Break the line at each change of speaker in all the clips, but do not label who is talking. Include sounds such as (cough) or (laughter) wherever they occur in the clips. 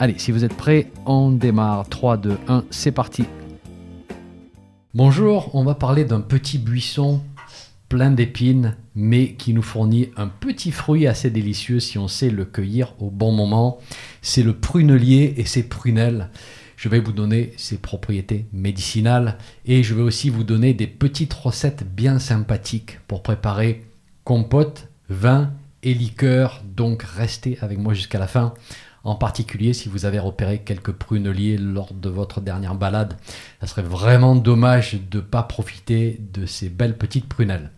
Allez, si vous êtes prêts, on démarre. 3, 2, 1, c'est parti. Bonjour, on va parler d'un petit buisson plein d'épines, mais qui nous fournit un petit fruit assez délicieux si on sait le cueillir au bon moment. C'est le prunelier et ses prunelles. Je vais vous donner ses propriétés médicinales et je vais aussi vous donner des petites recettes bien sympathiques pour préparer compote, vin et liqueur. Donc restez avec moi jusqu'à la fin en particulier si vous avez repéré quelques pruneliers lors de votre dernière balade. Ça serait vraiment dommage de ne pas profiter de ces belles petites prunelles.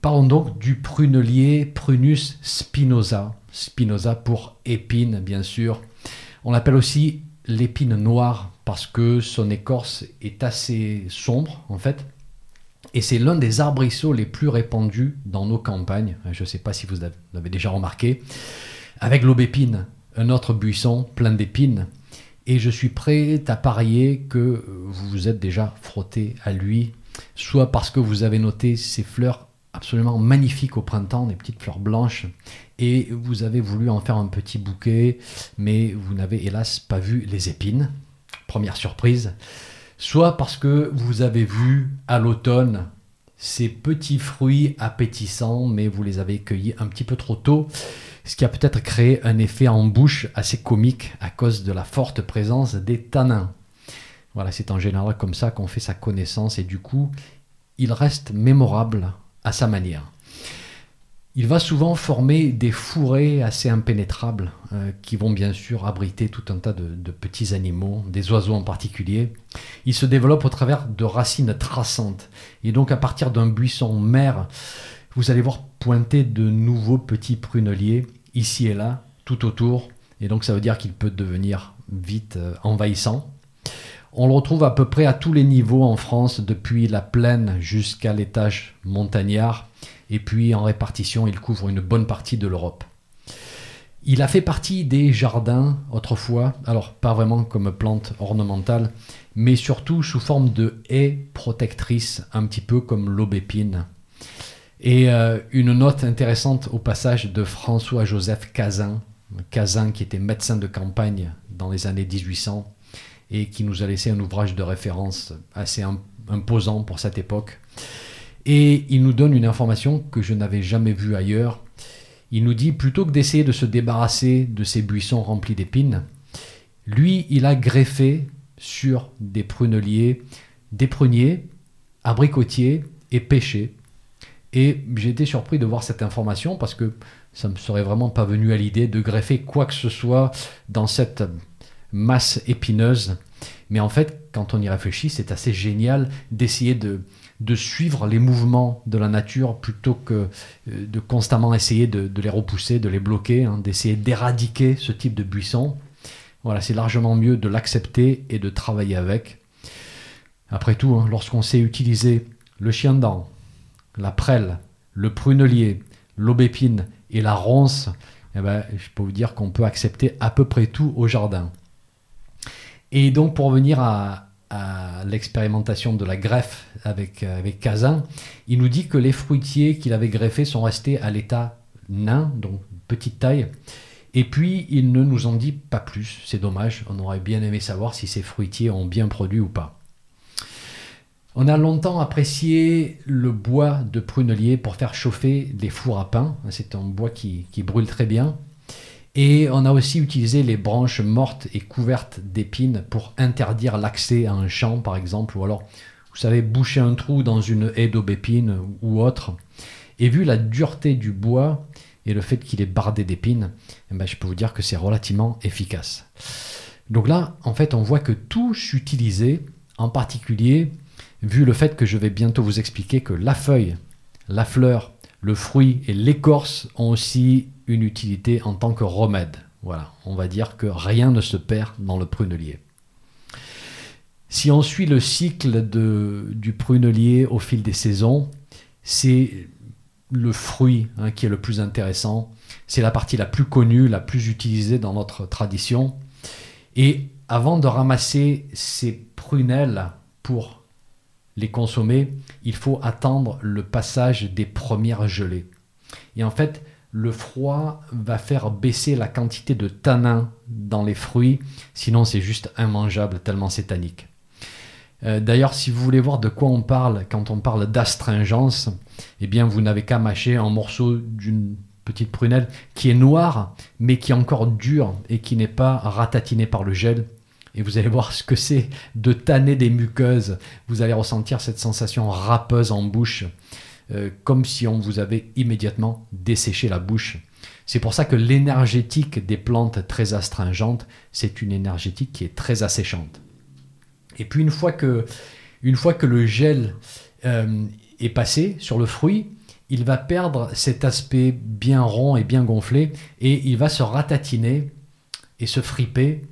Parlons donc du prunelier Prunus spinosa. Spinosa pour épine, bien sûr. On l'appelle aussi l'épine noire parce que son écorce est assez sombre, en fait. Et c'est l'un des arbrisseaux les plus répandus dans nos campagnes. Je ne sais pas si vous l'avez déjà remarqué. Avec l'aubépine, un autre buisson plein d'épines, et je suis prêt à parier que vous vous êtes déjà frotté à lui, soit parce que vous avez noté ses fleurs absolument magnifiques au printemps, des petites fleurs blanches, et vous avez voulu en faire un petit bouquet, mais vous n'avez hélas pas vu les épines, première surprise, soit parce que vous avez vu à l'automne ces petits fruits appétissants, mais vous les avez cueillis un petit peu trop tôt, ce qui a peut-être créé un effet en bouche assez comique à cause de la forte présence des tanins. Voilà, c'est en général comme ça qu'on fait sa connaissance et du coup, il reste mémorable à sa manière. Il va souvent former des fourrés assez impénétrables euh, qui vont bien sûr abriter tout un tas de, petits animaux, des oiseaux en particulier. Il se développe au travers de racines traçantes et donc à partir d'un buisson mère, vous allez voir pointer de nouveaux petits pruneliers ici et là, tout autour. Et donc ça veut dire qu'il peut devenir vite euh, envahissant. On le retrouve à peu près à tous les niveaux en France, depuis la plaine jusqu'à l'étage montagnard. Et puis en répartition, il couvre une bonne partie de l'Europe. Il a fait partie des jardins autrefois, alors pas vraiment comme plante ornementale, mais surtout sous forme de haies protectrices, un petit peu comme l'aubépine. Et euh, une note intéressante au passage de François-Joseph Cazin, Cazin qui était médecin de campagne dans les années 1800 et qui nous a laissé un ouvrage de référence assez imposant pour cette époque. Et il nous donne une information que je n'avais jamais vue ailleurs. Il nous dit, plutôt que d'essayer de se débarrasser de ces buissons remplis d'épines, lui, il a greffé sur des pruneliers, des pruniers, abricotiers et pêchers et j'ai été surpris de voir cette information parce que ça ne me serait vraiment pas venu à l'idée de greffer quoi que ce soit dans cette masse épineuse. Mais en fait, quand on y réfléchit, c'est assez génial d'essayer de, de, suivre les mouvements de la nature plutôt que euh, de constamment essayer de, les repousser, de les bloquer, hein, d'essayer d'éradiquer ce type de buisson. Voilà, c'est largement mieux de l'accepter et de travailler avec. Après tout, hein, lorsqu'on sait utiliser le chien dent, la prêle, le prunelier, l'aubépine et la ronce, eh ben, je peux vous dire qu'on peut accepter à peu près tout au jardin. Et donc pour revenir à, l'expérimentation de la greffe avec, avec Cazin, il nous dit que les fruitiers qu'il avait greffés sont restés à l'état nain, donc petite taille. Et puis, il ne nous en dit pas plus. C'est dommage, on aurait bien aimé savoir si ces fruitiers ont bien produit ou pas. On a longtemps apprécié le bois de prunelier pour faire chauffer des fours à pain. C'est un bois qui, brûle très bien. Et on a aussi utilisé les branches mortes et couvertes d'épines pour interdire l'accès à un champ, par exemple, ou alors, vous savez, boucher un trou dans une haie d'aubépine ou autre. Et vu la dureté du bois et le fait qu'il est bardé d'épines, eh ben, je peux vous dire que c'est relativement efficace. Donc là, en fait, on voit que tout s'utilisait, en particulier vu le fait que je vais bientôt vous expliquer que la feuille, la fleur, le fruit et l'écorce ont aussi une utilité en tant que remède. Voilà, on va dire que rien ne se perd dans le prunelier. Si on suit le cycle du prunelier au fil des saisons, c'est le fruit hein, qui est le plus intéressant. C'est la partie la plus connue, la plus utilisée dans notre tradition. Et avant de ramasser ces prunelles pour les consommer, il faut attendre le passage des premières gelées. Et en fait, le froid va faire baisser la quantité de tanin dans les fruits, sinon c'est juste immangeable tellement c'est tannique. Euh, d'ailleurs, si vous voulez voir de quoi on parle quand on parle d'astringence, eh bien vous n'avez qu'à mâcher un morceau d'une petite prunelle qui est noire, mais qui est encore dure et qui n'est pas ratatinée par le gel. Et vous allez voir ce que c'est de tanner des muqueuses. Vous allez ressentir cette sensation râpeuse en bouche. Euh, comme si on vous avait immédiatement desséché la bouche. C'est pour ça que l'énergétique des plantes très astringentes, c'est une énergétique qui est très asséchante. Et puis une fois que, une fois que le gel euh, est passé sur le fruit, il va perdre cet aspect bien rond et bien gonflé et il va se ratatiner et se friper.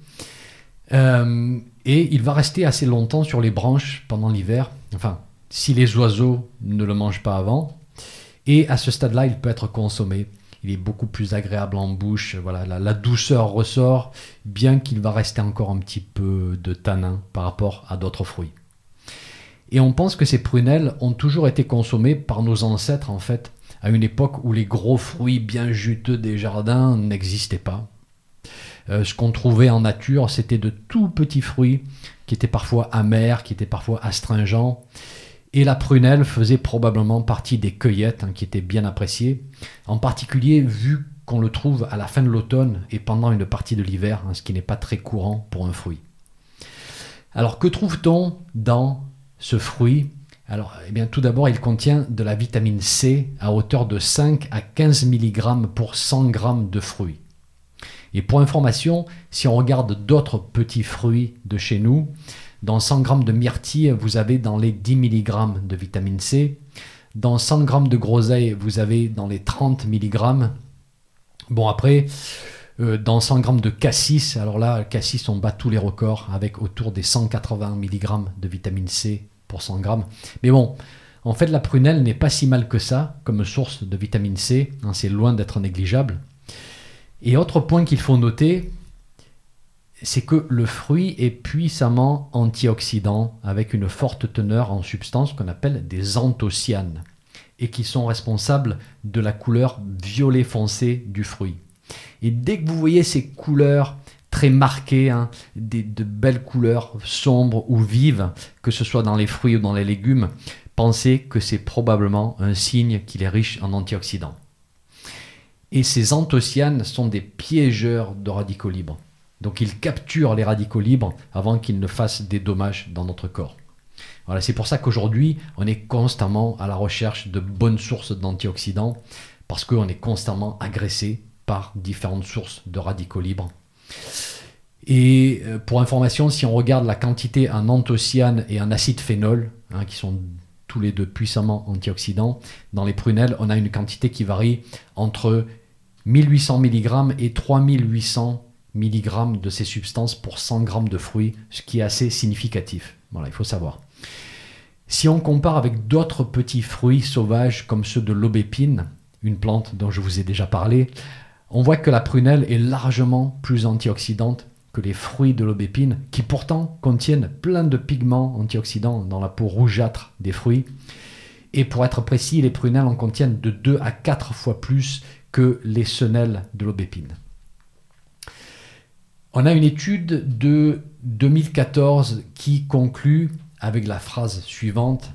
Euh, et il va rester assez longtemps sur les branches pendant l'hiver. Enfin, si les oiseaux ne le mangent pas avant. Et à ce stade-là, il peut être consommé. Il est beaucoup plus agréable en bouche. Voilà, la, douceur ressort, bien qu'il va rester encore un petit peu de tanin par rapport à d'autres fruits. Et on pense que ces prunelles ont toujours été consommées par nos ancêtres, en fait, à une époque où les gros fruits bien juteux des jardins n'existaient pas. Euh, ce qu'on trouvait en nature, c'était de tout petits fruits qui étaient parfois amers, qui étaient parfois astringents, et la prunelle faisait probablement partie des cueillettes hein, qui étaient bien appréciées, en particulier vu qu'on le trouve à la fin de l'automne et pendant une partie de l'hiver, hein, ce qui n'est pas très courant pour un fruit. Alors que trouve-t-on dans ce fruit? Alors, eh bien, tout d'abord, il contient de la vitamine C à hauteur de 5 à 15 mg pour 100 g de fruits. Et pour information, si on regarde d'autres petits fruits de chez nous, dans 100 g de myrtille, vous avez dans les 10 mg de vitamine C. Dans 100 g de groseille, vous avez dans les 30 mg. Bon, après, euh, dans 100 g de cassis, alors là, cassis, on bat tous les records avec autour des 180 mg de vitamine C pour 100 g. Mais bon, en fait, la prunelle n'est pas si mal que ça comme source de vitamine C. Hein, c'est loin d'être négligeable. Et autre point qu'il faut noter, c'est que le fruit est puissamment antioxydant avec une forte teneur en substances qu'on appelle des anthocyanes et qui sont responsables de la couleur violet foncé du fruit. Et dès que vous voyez ces couleurs très marquées, hein, de belles couleurs sombres ou vives, que ce soit dans les fruits ou dans les légumes, pensez que c'est probablement un signe qu'il est riche en antioxydants. Et ces anthocyanes sont des piégeurs de radicaux libres. Donc il capture les radicaux libres avant qu'ils ne fassent des dommages dans notre corps. Voilà, c'est pour ça qu'aujourd'hui, on est constamment à la recherche de bonnes sources d'antioxydants, parce qu'on est constamment agressé par différentes sources de radicaux libres. Et euh, pour information, si on regarde la quantité en anthocyanes et en acide phénol, hein, qui sont tous les deux puissamment antioxydants, dans les prunelles, on a une quantité qui varie entre 1800 mg et 3800 mg de ces substances pour 100 g de fruits, ce qui est assez significatif. Voilà, il faut savoir. Si on compare avec d'autres petits fruits sauvages comme ceux de l'aubépine, une plante dont je vous ai déjà parlé, on voit que la prunelle est largement plus antioxydante que les fruits de l'aubépine, qui pourtant contiennent plein de pigments antioxydants dans la peau rougeâtre des fruits. Et pour être précis, les prunelles en contiennent de 2 à 4 fois plus que les senelles de l'aubépine. On a une étude de 2014 qui conclut avec la phrase suivante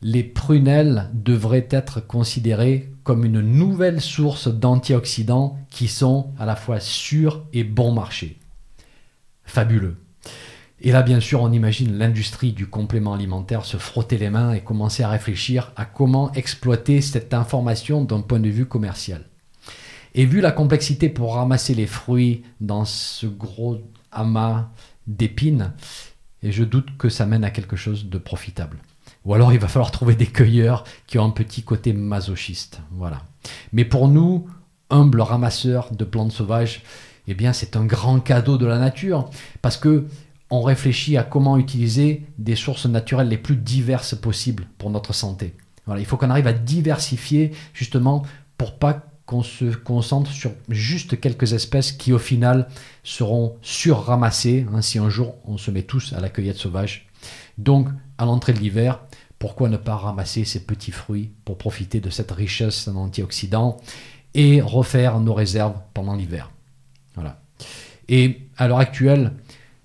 Les prunelles devraient être considérées comme une nouvelle source d'antioxydants qui sont à la fois sûrs et bon marché. Fabuleux. Et là, bien sûr, on imagine l'industrie du complément alimentaire se frotter les mains et commencer à réfléchir à comment exploiter cette information d'un point de vue commercial. Et vu la complexité pour ramasser les fruits dans ce gros amas d'épines, et je doute que ça mène à quelque chose de profitable. Ou alors il va falloir trouver des cueilleurs qui ont un petit côté masochiste. Voilà. Mais pour nous, humbles ramasseurs de plantes sauvages, eh bien c'est un grand cadeau de la nature parce que on réfléchit à comment utiliser des sources naturelles les plus diverses possibles pour notre santé. Voilà, il faut qu'on arrive à diversifier justement pour pas qu'on se concentre sur juste quelques espèces qui au final seront surramassées hein, si un jour on se met tous à la cueillette sauvage. Donc à l'entrée de l'hiver, pourquoi ne pas ramasser ces petits fruits pour profiter de cette richesse en antioxydants et refaire nos réserves pendant l'hiver? Voilà. Et à l'heure actuelle,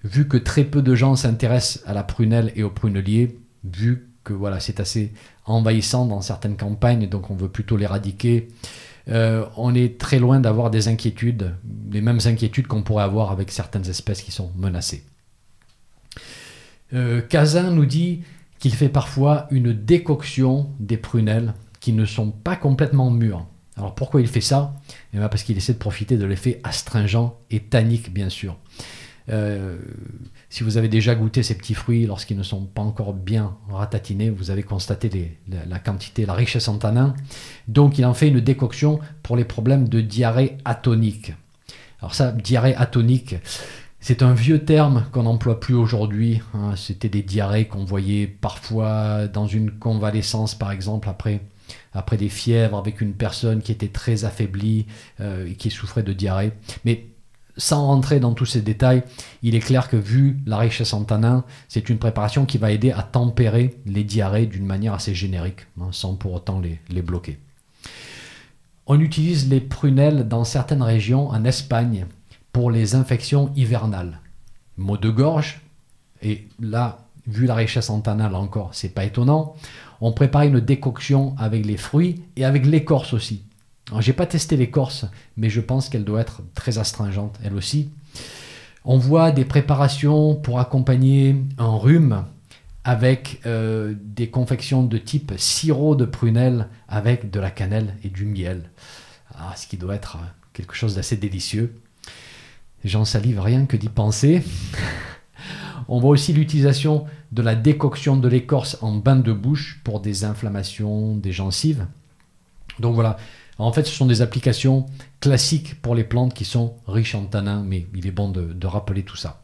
vu que très peu de gens s'intéressent à la prunelle et au prunelier, vu que voilà, c'est assez envahissant dans certaines campagnes, donc on veut plutôt l'éradiquer, euh, on est très loin d'avoir des inquiétudes, les mêmes inquiétudes qu'on pourrait avoir avec certaines espèces qui sont menacées. Euh, Cazin nous dit qu'il fait parfois une décoction des prunelles qui ne sont pas complètement mûres. Alors pourquoi il fait ça? Eh ben, Parce qu'il essaie de profiter de l'effet astringent et tannique, bien sûr. Euh, si vous avez déjà goûté ces petits fruits lorsqu'ils ne sont pas encore bien ratatinés, vous avez constaté la, quantité, la richesse en tanins. Donc il en fait une décoction pour les problèmes de diarrhée atonique. Alors ça, diarrhée atonique, c'est un vieux terme qu'on n'emploie plus aujourd'hui. Hein. C'était des diarrhées qu'on voyait parfois dans une convalescence, par exemple, après, après des fièvres, avec une personne qui était très affaiblie euh, et qui souffrait de diarrhée. Mais sans rentrer dans tous ces détails, il est clair que vu la richesse en tanins, c'est une préparation qui va aider à tempérer les diarrhées d'une manière assez générique, hein, sans pour autant les, bloquer. On utilise les prunelles dans certaines régions en Espagne pour les infections hivernales. Maux de gorge, et là, vu la richesse en tanins, là encore, c'est pas étonnant. On prépare une décoction avec les fruits et avec l'écorce aussi. J'ai pas testé l'écorce, mais je pense qu'elle doit être très astringente, elle aussi. On voit des préparations pour accompagner un rhume avec euh, des confections de type sirop de prunelle avec de la cannelle et du miel. Ah, ce qui doit être quelque chose d'assez délicieux. J'en salive rien que d'y penser. (laughs) On voit aussi l'utilisation de la décoction de l'écorce en bain de bouche pour des inflammations des gencives. Donc voilà, en fait, ce sont des applications classiques pour les plantes qui sont riches en tanins, mais il est bon de, rappeler tout ça.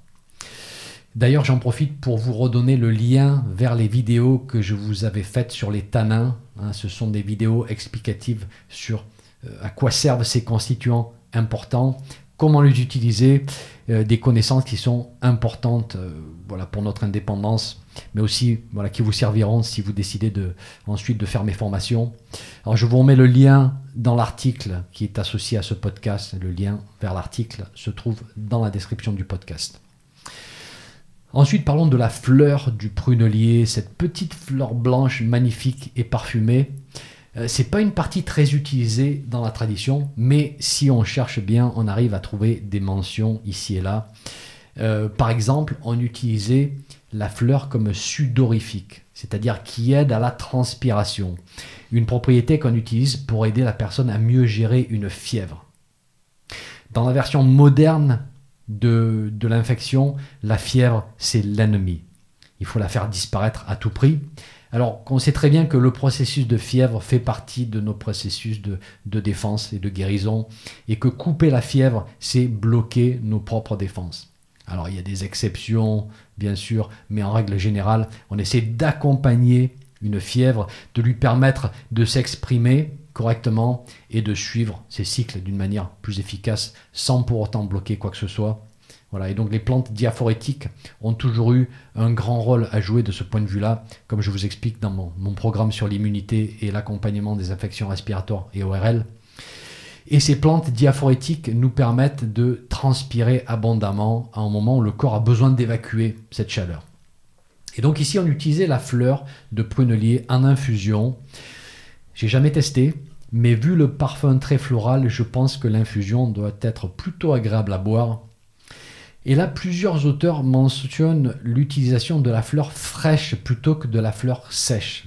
D'ailleurs, j'en profite pour vous redonner le lien vers les vidéos que je vous avais faites sur les tanins. Hein, ce sont des vidéos explicatives sur euh, à quoi servent ces constituants importants, comment les utiliser, euh, des connaissances qui sont importantes euh, voilà, pour notre indépendance, mais aussi voilà, qui vous serviront si vous décidez de, ensuite de faire mes formations. Alors je vous remets le lien dans l'article qui est associé à ce podcast. Le lien vers l'article se trouve dans la description du podcast. Ensuite, parlons de la fleur du prunelier, cette petite fleur blanche magnifique et parfumée euh, c'est pas une partie très utilisée dans la tradition, mais si on cherche bien, on arrive à trouver des mentions ici et là. Euh, par exemple, on utilisait la fleur comme sudorifique, c'est-à-dire qui aide à la transpiration. Une propriété qu'on utilise pour aider la personne à mieux gérer une fièvre. Dans la version moderne de l'infection, la fièvre, c'est l'ennemi. Il faut la faire disparaître à tout prix. Alors qu'on sait très bien que le processus de fièvre fait partie de nos processus de, défense et de guérison, et que couper la fièvre, c'est bloquer nos propres défenses. Alors il y a des exceptions, bien sûr, mais en règle générale, on essaie d'accompagner une fièvre, de lui permettre de s'exprimer correctement et de suivre ses cycles d'une manière plus efficace sans pour autant bloquer quoi que ce soit voilà, et donc les plantes diaphorétiques ont toujours eu un grand rôle à jouer de ce point de vue-là, comme je vous explique dans mon, programme sur l'immunité et l'accompagnement des infections respiratoires et ORL. Et ces plantes diaphorétiques nous permettent de transpirer abondamment à un moment où le corps a besoin d'évacuer cette chaleur. Et donc ici, on utilisait la fleur de prunelier en infusion. J'ai jamais testé, mais vu le parfum très floral, je pense que l'infusion doit être plutôt agréable à boire et là, plusieurs auteurs mentionnent l'utilisation de la fleur fraîche plutôt que de la fleur sèche.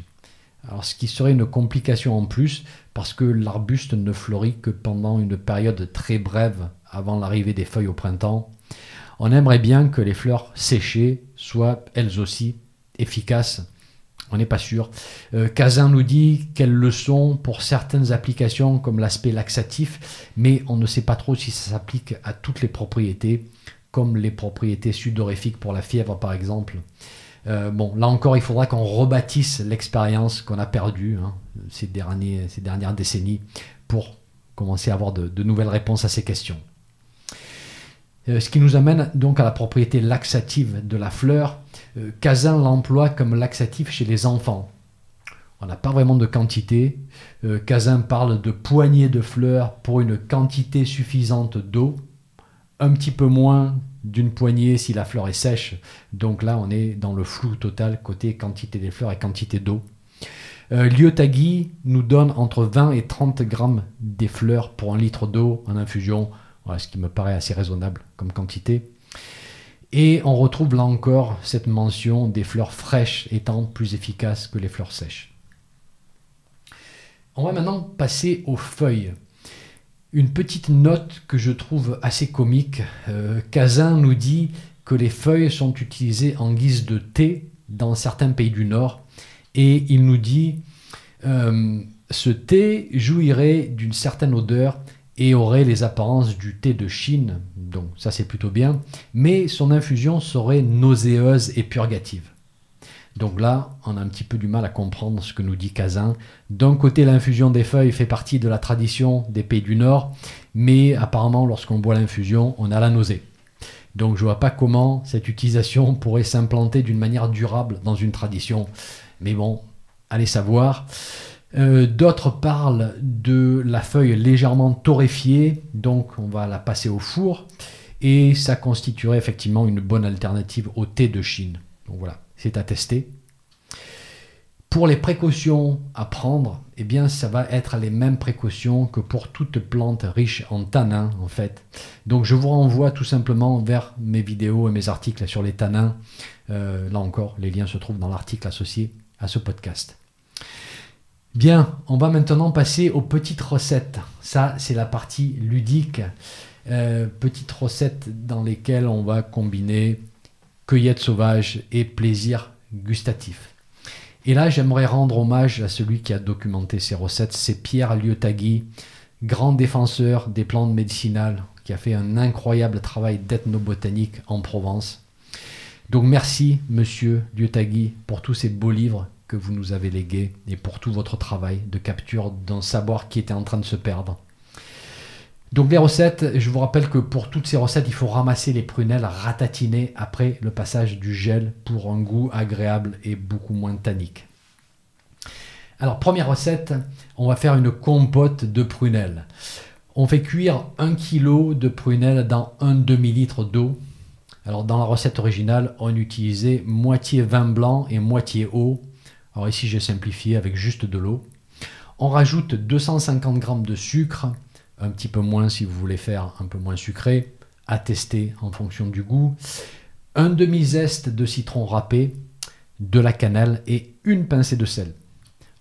Ce qui serait une complication en plus, parce que l'arbuste ne fleurit que pendant une période très brève avant l'arrivée des feuilles au printemps. On aimerait bien que les fleurs séchées soient elles aussi efficaces. On n'est pas sûr. Euh, nous dit qu'elles le sont pour certaines applications comme l'aspect laxatif, mais on ne sait pas trop si ça s'applique à toutes les propriétés comme les propriétés sudorifiques pour la fièvre par exemple. Euh, bon, là encore, il faudra qu'on rebâtisse l'expérience qu'on a perdue hein, ces, dernières décennies pour commencer à avoir de, nouvelles réponses à ces questions. Euh, ce qui nous amène donc à la propriété laxative de la fleur. Euh, l'emploie comme laxatif chez les enfants. On n'a pas vraiment de quantité. Euh, parle de poignées de fleurs pour une quantité suffisante d'eau, un petit peu moins d'une poignée si la fleur est sèche. Donc là, on est dans le flou total côté quantité des fleurs et quantité d'eau. Euh, nous donne entre 20 et 30 grammes des fleurs pour un litre d'eau en infusion, ce qui me paraît assez raisonnable comme quantité. Et on retrouve là encore cette mention des fleurs fraîches étant plus efficaces que les fleurs sèches. On va maintenant passer aux feuilles. Une petite note que je trouve assez comique. Euh, Cazin nous dit que les feuilles sont utilisées en guise de thé dans certains pays du Nord. Et il nous dit euh, ce thé jouirait d'une certaine odeur et aurait les apparences du thé de Chine, donc ça c'est plutôt bien, mais son infusion serait nauséeuse et purgative. Donc là, on a un petit peu du mal à comprendre ce que nous dit Cazin. D'un côté, l'infusion des feuilles fait partie de la tradition des pays du Nord, mais apparemment, lorsqu'on boit l'infusion, on a la nausée. Donc je ne vois pas comment cette utilisation (laughs) pourrait s'implanter d'une manière durable dans une tradition. Mais bon, allez savoir. Euh, d'autres parlent de la feuille légèrement torréfiée, donc on va la passer au four, et ça constituerait effectivement une bonne alternative au thé de Chine. Donc voilà, c'est à tester. Pour les précautions à prendre, eh bien, ça va être les mêmes précautions que pour toute plante riche en tanins, en fait. Donc, je vous renvoie tout simplement vers mes vidéos et mes articles sur les tanins. Euh, là encore, les liens se trouvent dans l'article associé à ce podcast. Bien, on va maintenant passer aux petites recettes. Ça, c'est la partie ludique. Euh, petites recettes dans lesquelles on va combiner cueillette sauvage et plaisir gustatif. Et là, j'aimerais rendre hommage à celui qui a documenté ces recettes, c'est Pierre Liotagui, grand défenseur des plantes médicinales, qui a fait un incroyable travail d'ethnobotanique en Provence. Donc merci, monsieur Liotagui, pour tous ces beaux livres que vous nous avez légués et pour tout votre travail de capture d'un savoir qui était en train de se perdre. Donc les recettes, je vous rappelle que pour toutes ces recettes, il faut ramasser les prunelles ratatinées après le passage du gel pour un goût agréable et beaucoup moins tannique. Alors première recette, on va faire une compote de prunelles. On fait cuire 1 kg de prunelles dans un demi-litre d'eau. Alors dans la recette originale, on utilisait moitié vin blanc et moitié eau. Alors ici j'ai simplifié avec juste de l'eau. On rajoute 250 g de sucre, un petit peu moins si vous voulez faire un peu moins sucré, à tester en fonction du goût. Un demi-zeste de citron râpé, de la cannelle et une pincée de sel.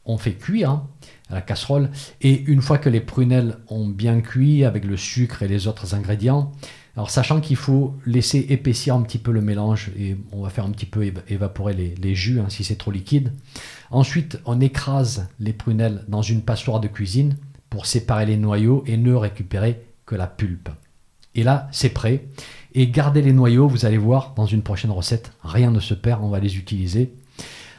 On fait cuire hein, à la casserole et une fois que les prunelles ont bien cuit avec le sucre et les autres ingrédients, alors sachant qu'il faut laisser épaissir un petit peu le mélange et on va faire un petit peu évaporer les, jus hein, si c'est trop liquide. Ensuite, on écrase les prunelles dans une passoire de cuisine séparer les noyaux et ne récupérer que la pulpe. Et là, c'est prêt. Et gardez les noyaux, vous allez voir dans une prochaine recette, rien ne se perd, on va les utiliser.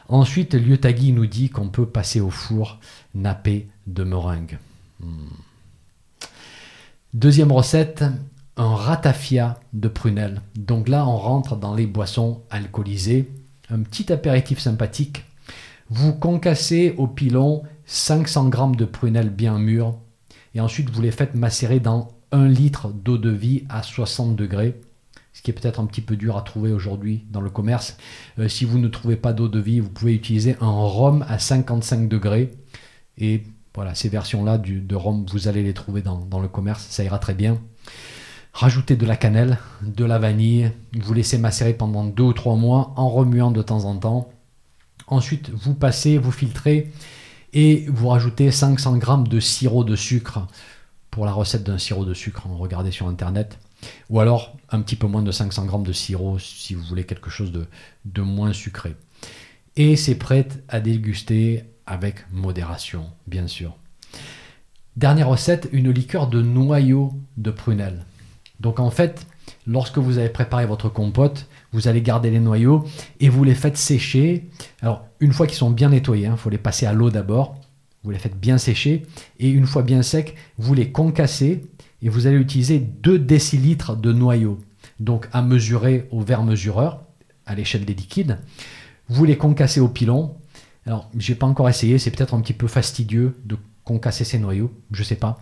Ensuite, Liotagui nous dit qu'on peut passer au four nappé de meringue. Hmm. Deuxième recette, un ratafia de prunelle. Donc là, on rentre dans les boissons alcoolisées. Un petit apéritif sympathique. Vous concassez au pilon 500 g de prunelles bien mûres et ensuite vous les faites macérer dans 1 litre d'eau de vie à 60 degrés, ce qui est peut-être un petit peu dur à trouver aujourd'hui dans le commerce. Euh, si vous ne trouvez pas d'eau de vie, vous pouvez utiliser un rhum à 55 degrés et voilà, ces versions-là de rhum, vous allez les trouver dans, dans le commerce, ça ira très bien. Rajoutez de la cannelle, de la vanille, vous laissez macérer pendant 2 ou 3 mois en remuant de temps en temps. Ensuite, vous passez, vous filtrez et vous rajoutez 500 g de sirop de sucre pour la recette d'un sirop de sucre, regardez sur internet. Ou alors un petit peu moins de 500 g de sirop si vous voulez quelque chose de, de moins sucré. Et c'est prêt à déguster avec modération, bien sûr. Dernière recette, une liqueur de noyau de prunelle. Donc en fait, lorsque vous avez préparé votre compote, vous allez garder les noyaux et vous les faites sécher. Alors, une fois qu'ils sont bien nettoyés, il hein, faut les passer à l'eau d'abord. Vous les faites bien sécher et une fois bien secs, vous les concassez et vous allez utiliser 2 décilitres de noyaux. Donc, à mesurer au verre mesureur à l'échelle des liquides. Vous les concassez au pilon. Alors, j'ai pas encore essayé, c'est peut-être un petit peu fastidieux de concasser ces noyaux, je sais pas.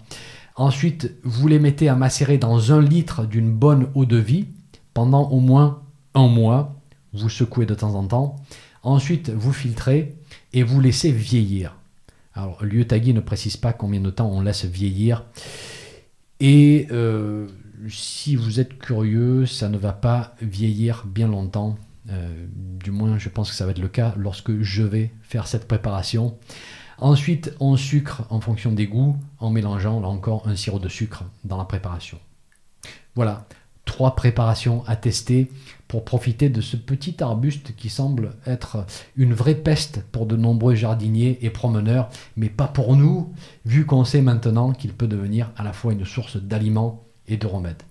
Ensuite, vous les mettez à macérer dans un litre d'une bonne eau de vie pendant au moins un mois. Vous secouez de temps en temps. Ensuite, vous filtrez et vous laissez vieillir. Alors, Lieu-Tagui ne précise pas combien de temps on laisse vieillir. Et euh, si vous êtes curieux, ça ne va pas vieillir bien longtemps. Euh, du moins, je pense que ça va être le cas lorsque je vais faire cette préparation. Ensuite, on sucre en fonction des goûts en mélangeant là encore un sirop de sucre dans la préparation. Voilà, trois préparations à tester pour profiter de ce petit arbuste qui semble être une vraie peste pour de nombreux jardiniers et promeneurs, mais pas pour nous, vu qu'on sait maintenant qu'il peut devenir à la fois une source d'aliments et de remèdes.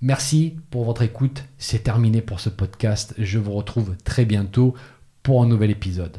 Merci pour votre écoute, c'est terminé pour ce podcast, je vous retrouve très bientôt pour un nouvel épisode.